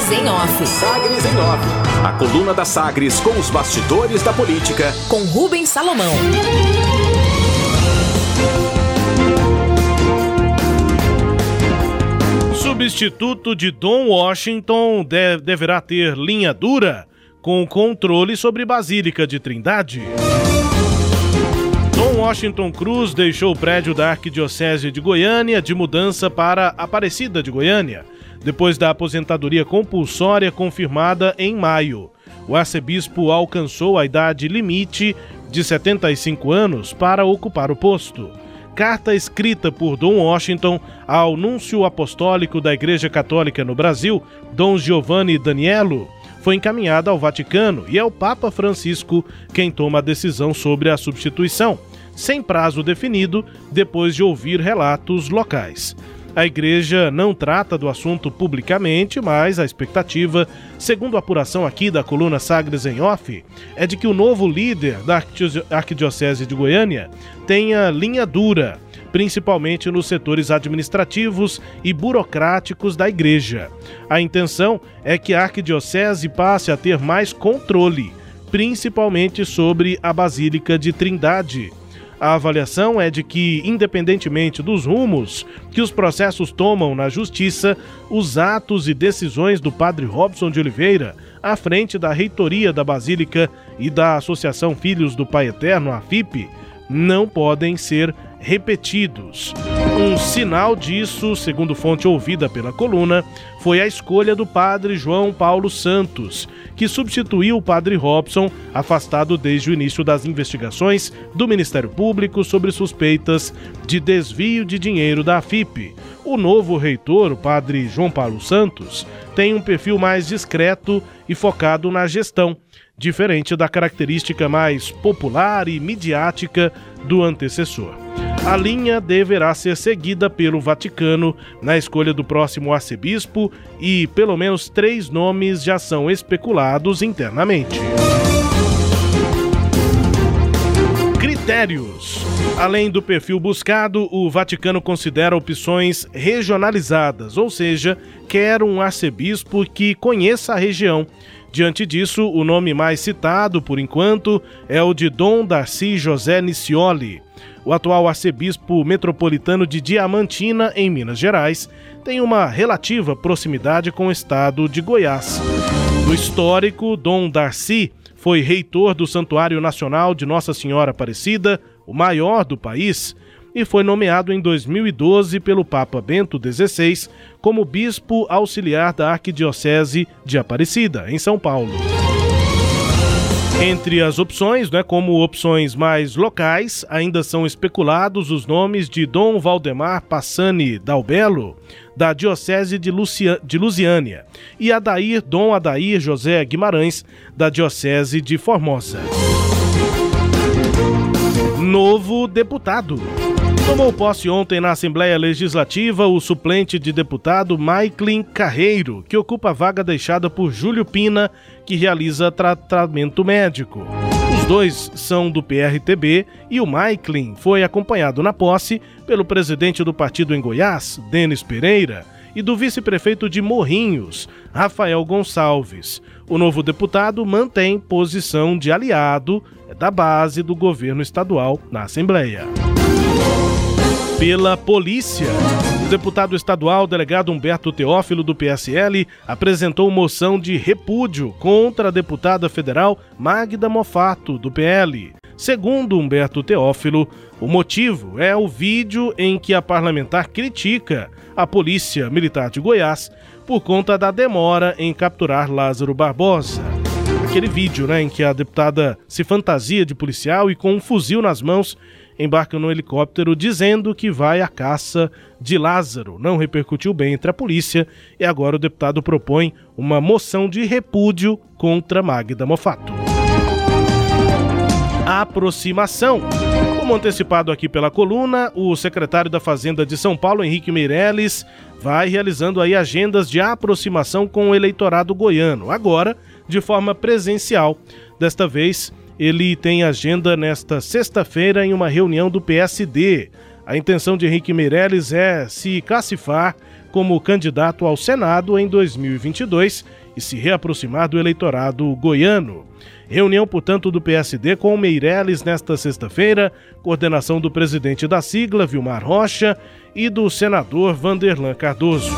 Sagres em Off. Sagres em Off. A coluna da Sagres com os bastidores da política. Com Rubens Salomão. Substituto de Don Washington deve, deverá ter linha dura com controle sobre Basílica de Trindade. Dom Washington Cruz deixou o prédio da Arquidiocese de Goiânia de mudança para Aparecida de Goiânia, depois da aposentadoria compulsória confirmada em maio. O arcebispo alcançou a idade limite de 75 anos para ocupar o posto. Carta escrita por Dom Washington ao núncio apostólico da Igreja Católica no Brasil, Dom Giovanni Daniello, foi encaminhada ao Vaticano e é o Papa Francisco quem toma a decisão sobre a substituição, sem prazo definido, depois de ouvir relatos locais. A igreja não trata do assunto publicamente, mas a expectativa, segundo a apuração aqui da coluna Sagres em Off, é de que o novo líder da Arquidiocese de Goiânia tenha linha dura, principalmente nos setores administrativos e burocráticos da igreja. A intenção é que a Arquidiocese passe a ter mais controle, principalmente sobre a Basílica de Trindade a avaliação é de que, independentemente dos rumos que os processos tomam na justiça, os atos e decisões do padre Robson de Oliveira, à frente da reitoria da Basílica e da Associação Filhos do Pai Eterno, a FIP, não podem ser repetidos. Um sinal disso, segundo fonte ouvida pela coluna, foi a escolha do padre João Paulo Santos, que substituiu o padre Robson, afastado desde o início das investigações do Ministério Público sobre suspeitas de desvio de dinheiro da AFIP. O novo reitor, o padre João Paulo Santos, tem um perfil mais discreto e focado na gestão, diferente da característica mais popular e midiática do antecessor. A linha deverá ser seguida pelo Vaticano na escolha do próximo arcebispo e pelo menos três nomes já são especulados internamente. Critérios. Além do perfil buscado, o Vaticano considera opções regionalizadas, ou seja, quer um arcebispo que conheça a região. Diante disso, o nome mais citado, por enquanto, é o de Dom Darcy José Nicioli. O atual arcebispo metropolitano de Diamantina, em Minas Gerais, tem uma relativa proximidade com o estado de Goiás. No histórico, Dom Darcy foi reitor do Santuário Nacional de Nossa Senhora Aparecida, o maior do país, e foi nomeado em 2012 pelo Papa Bento XVI como bispo auxiliar da Arquidiocese de Aparecida, em São Paulo. Entre as opções, né, como opções mais locais, ainda são especulados os nomes de Dom Valdemar Passani Dalbelo, da Diocese de, Lucia, de Lusiânia, e Adair Dom Adair José Guimarães, da Diocese de Formosa. Novo deputado. Tomou posse ontem na Assembleia Legislativa o suplente de deputado Maiklin Carreiro, que ocupa a vaga deixada por Júlio Pina, que realiza tratamento médico. Os dois são do PRTB e o Maiklin foi acompanhado na posse pelo presidente do partido em Goiás, Denis Pereira, e do vice-prefeito de Morrinhos, Rafael Gonçalves. O novo deputado mantém posição de aliado da base do governo estadual na Assembleia pela polícia. O deputado estadual delegado Humberto Teófilo, do PSL, apresentou moção de repúdio contra a deputada federal Magda Mofato, do PL. Segundo Humberto Teófilo, o motivo é o vídeo em que a parlamentar critica a Polícia Militar de Goiás por conta da demora em capturar Lázaro Barbosa. Aquele vídeo né, em que a deputada se fantasia de policial e com um fuzil nas mãos embarca no helicóptero dizendo que vai à caça de Lázaro. Não repercutiu bem entre a polícia e agora o deputado propõe uma moção de repúdio contra Magda Mofato. Aproximação. Como antecipado aqui pela coluna, o secretário da Fazenda de São Paulo, Henrique Meirelles, vai realizando aí agendas de aproximação com o eleitorado goiano, agora de forma presencial. Desta vez, ele tem agenda nesta sexta-feira em uma reunião do PSD. A intenção de Henrique Meirelles é se cacifar como candidato ao Senado em 2022 e se reaproximar do eleitorado goiano. Reunião, portanto, do PSD com Meirelles nesta sexta-feira, coordenação do presidente da sigla, Vilmar Rocha, e do senador Vanderlan Cardoso.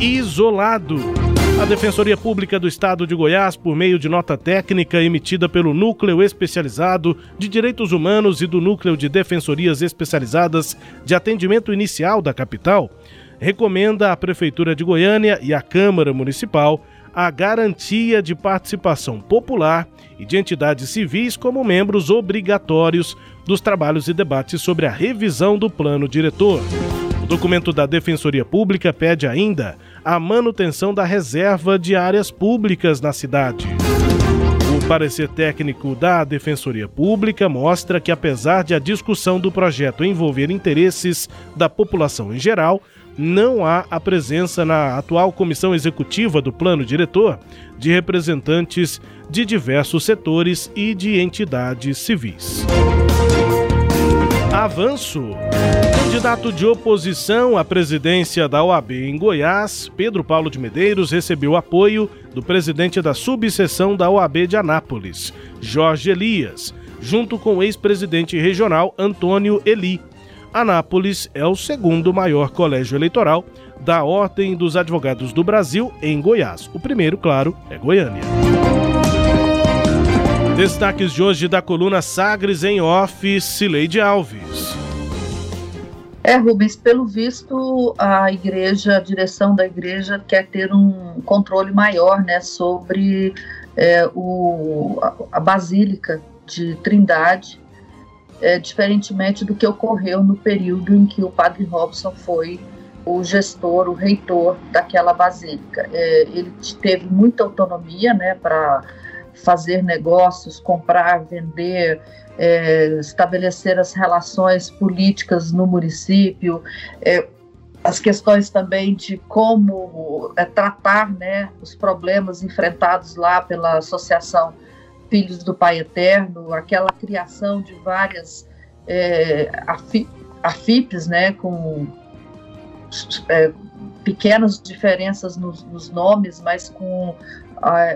Isolado. A Defensoria Pública do Estado de Goiás, por meio de nota técnica emitida pelo Núcleo Especializado de Direitos Humanos e do Núcleo de Defensorias Especializadas de Atendimento Inicial da capital, recomenda à Prefeitura de Goiânia e à Câmara Municipal a garantia de participação popular e de entidades civis como membros obrigatórios dos trabalhos e debates sobre a revisão do plano diretor. O documento da Defensoria Pública pede ainda a manutenção da reserva de áreas públicas na cidade. O parecer técnico da Defensoria Pública mostra que, apesar de a discussão do projeto envolver interesses da população em geral, não há a presença na atual comissão executiva do plano diretor de representantes de diversos setores e de entidades civis. Avanço. Candidato de oposição à presidência da OAB em Goiás, Pedro Paulo de Medeiros recebeu apoio do presidente da subseção da OAB de Anápolis, Jorge Elias, junto com o ex-presidente regional Antônio Eli. Anápolis é o segundo maior colégio eleitoral da Ordem dos Advogados do Brasil em Goiás. O primeiro, claro, é Goiânia. Destaques de hoje da coluna Sagres em Off, Cileide Alves. É, Rubens, pelo visto, a igreja, a direção da igreja quer ter um controle maior né, sobre é, o, a, a, Basílica de Trindade, é, diferentemente do que ocorreu no período em que o padre Robson foi o gestor, o reitor daquela basílica. É, ele teve muita autonomia né, para fazer negócios, comprar, vender, é, estabelecer as relações políticas no município, é, as questões também de como é, tratar né, os problemas enfrentados lá pela Associação Filhos do Pai Eterno, aquela criação de várias é, AFIPs, né, com é, pequenas diferenças nos, nos, nomes, mas com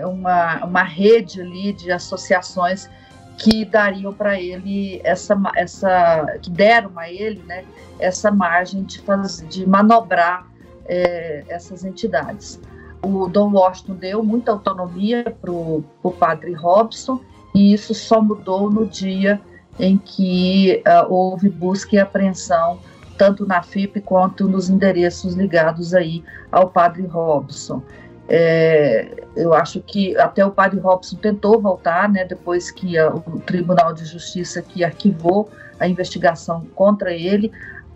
uma, uma rede ali de associações que dariam para ele essa, essa que deram a ele né, essa margem de, fazer, de manobrar é, essas entidades. O Dom Washington deu muita autonomia para o padre Robson e isso só mudou no dia em que uh, houve busca e apreensão tanto na FIP quanto nos endereços ligados aí ao padre Robson. É, eu acho que até o padre Robson tentou voltar, né, depois que a, o Tribunal de Justiça que arquivou a investigação contra ele,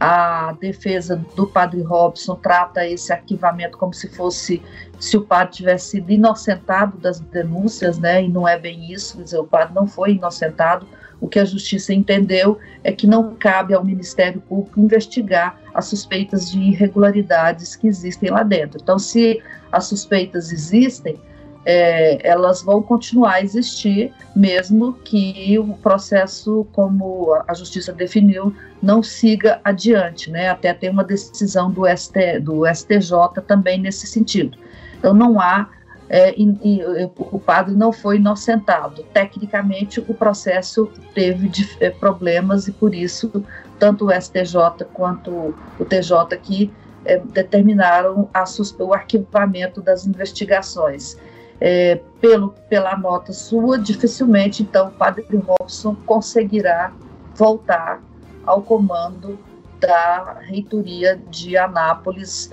a defesa do padre Robson trata esse arquivamento como se fosse se o padre tivesse sido inocentado das denúncias, né? E não é bem isso, quer dizer, o padre não foi inocentado, o que a justiça entendeu é que não cabe ao Ministério Público investigar as suspeitas de irregularidades que existem lá dentro. Então, se as suspeitas existem, é, elas vão continuar a existir, mesmo que o processo, como a justiça definiu, não siga adiante, né? Até ter uma decisão do, ST, do STJ também nesse sentido. Então, não há é, e, e, o padre não foi inocentado. Tecnicamente, o processo teve de, é, problemas e por isso tanto o STJ quanto o TJ aqui é, determinaram a, o arquivamento das investigações. É, pelo, pela nota sua, dificilmente então o padre Robson conseguirá voltar ao comando da reitoria de Anápolis,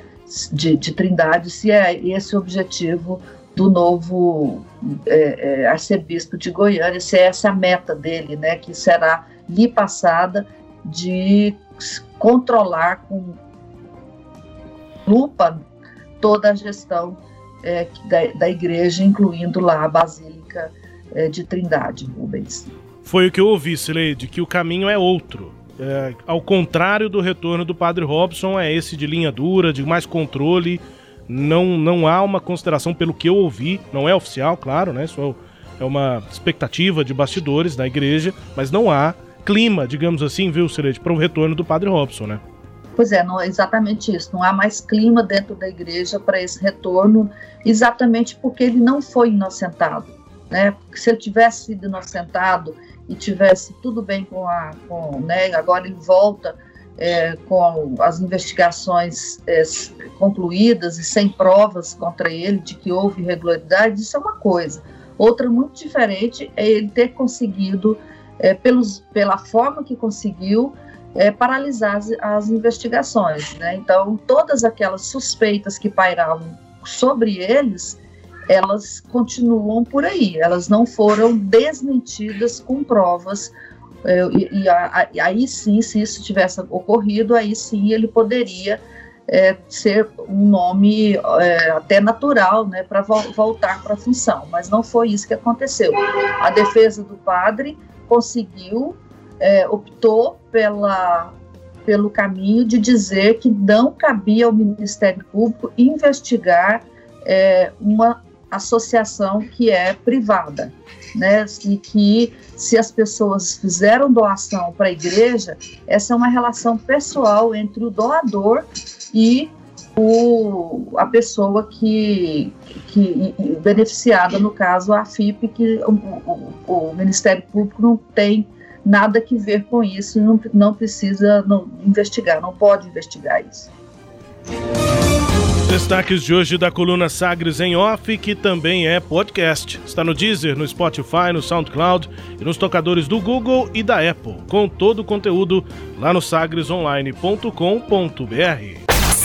de, de Trindade, se é esse o objetivo do novo é, é, arcebispo de Goiânia, se é essa a meta dele, né, que será lhe passada de controlar com lupa toda a gestão é, da, da, igreja, incluindo lá a Basílica é, de Trindade, Rubens. Foi o que eu ouvi, Sileide, que o caminho é outro. É, ao contrário do retorno do padre Robson, é esse de linha dura, de mais controle, não, não há uma consideração, pelo que eu ouvi, não é oficial, claro, né? Isso é uma expectativa de bastidores da igreja, mas não há clima, digamos assim, viu, Celeste, para o retorno do Padre Robson, né? Pois é, não é exatamente isso. Não há mais clima dentro da igreja para esse retorno, exatamente porque ele não foi inocentado. Né? Porque se ele tivesse sido inocentado e tivesse tudo bem com a. Com, né, agora ele volta é, com as investigações é, concluídas e sem provas contra ele de que houve irregularidade, isso é uma coisa. Outra muito diferente é ele ter conseguido, é, pelos, pela forma que conseguiu, é, paralisar as, as investigações. Né? Então, todas aquelas suspeitas que pairavam sobre eles, elas continuam por aí, elas não foram desmentidas com provas. É, e, e, a, e aí sim, se isso tivesse ocorrido, aí sim ele poderia é, ser um nome é, até natural né, para vo voltar para a função, mas não foi isso que aconteceu. A defesa do padre conseguiu é, optou pela, pelo caminho de dizer que não cabia ao Ministério Público investigar é, uma associação que é privada, né? E que se as pessoas fizeram doação para a igreja, essa é uma relação pessoal entre o doador e o, a pessoa que, que beneficiada, no caso a FIP, que o, o, o Ministério Público não tem nada que ver com isso, não, não precisa não, investigar, não pode investigar isso. Destaques de hoje da coluna Sagres em Off, que também é podcast. Está no Deezer, no Spotify, no SoundCloud e nos tocadores do Google e da Apple, com todo o conteúdo lá no sagresonline.com.br.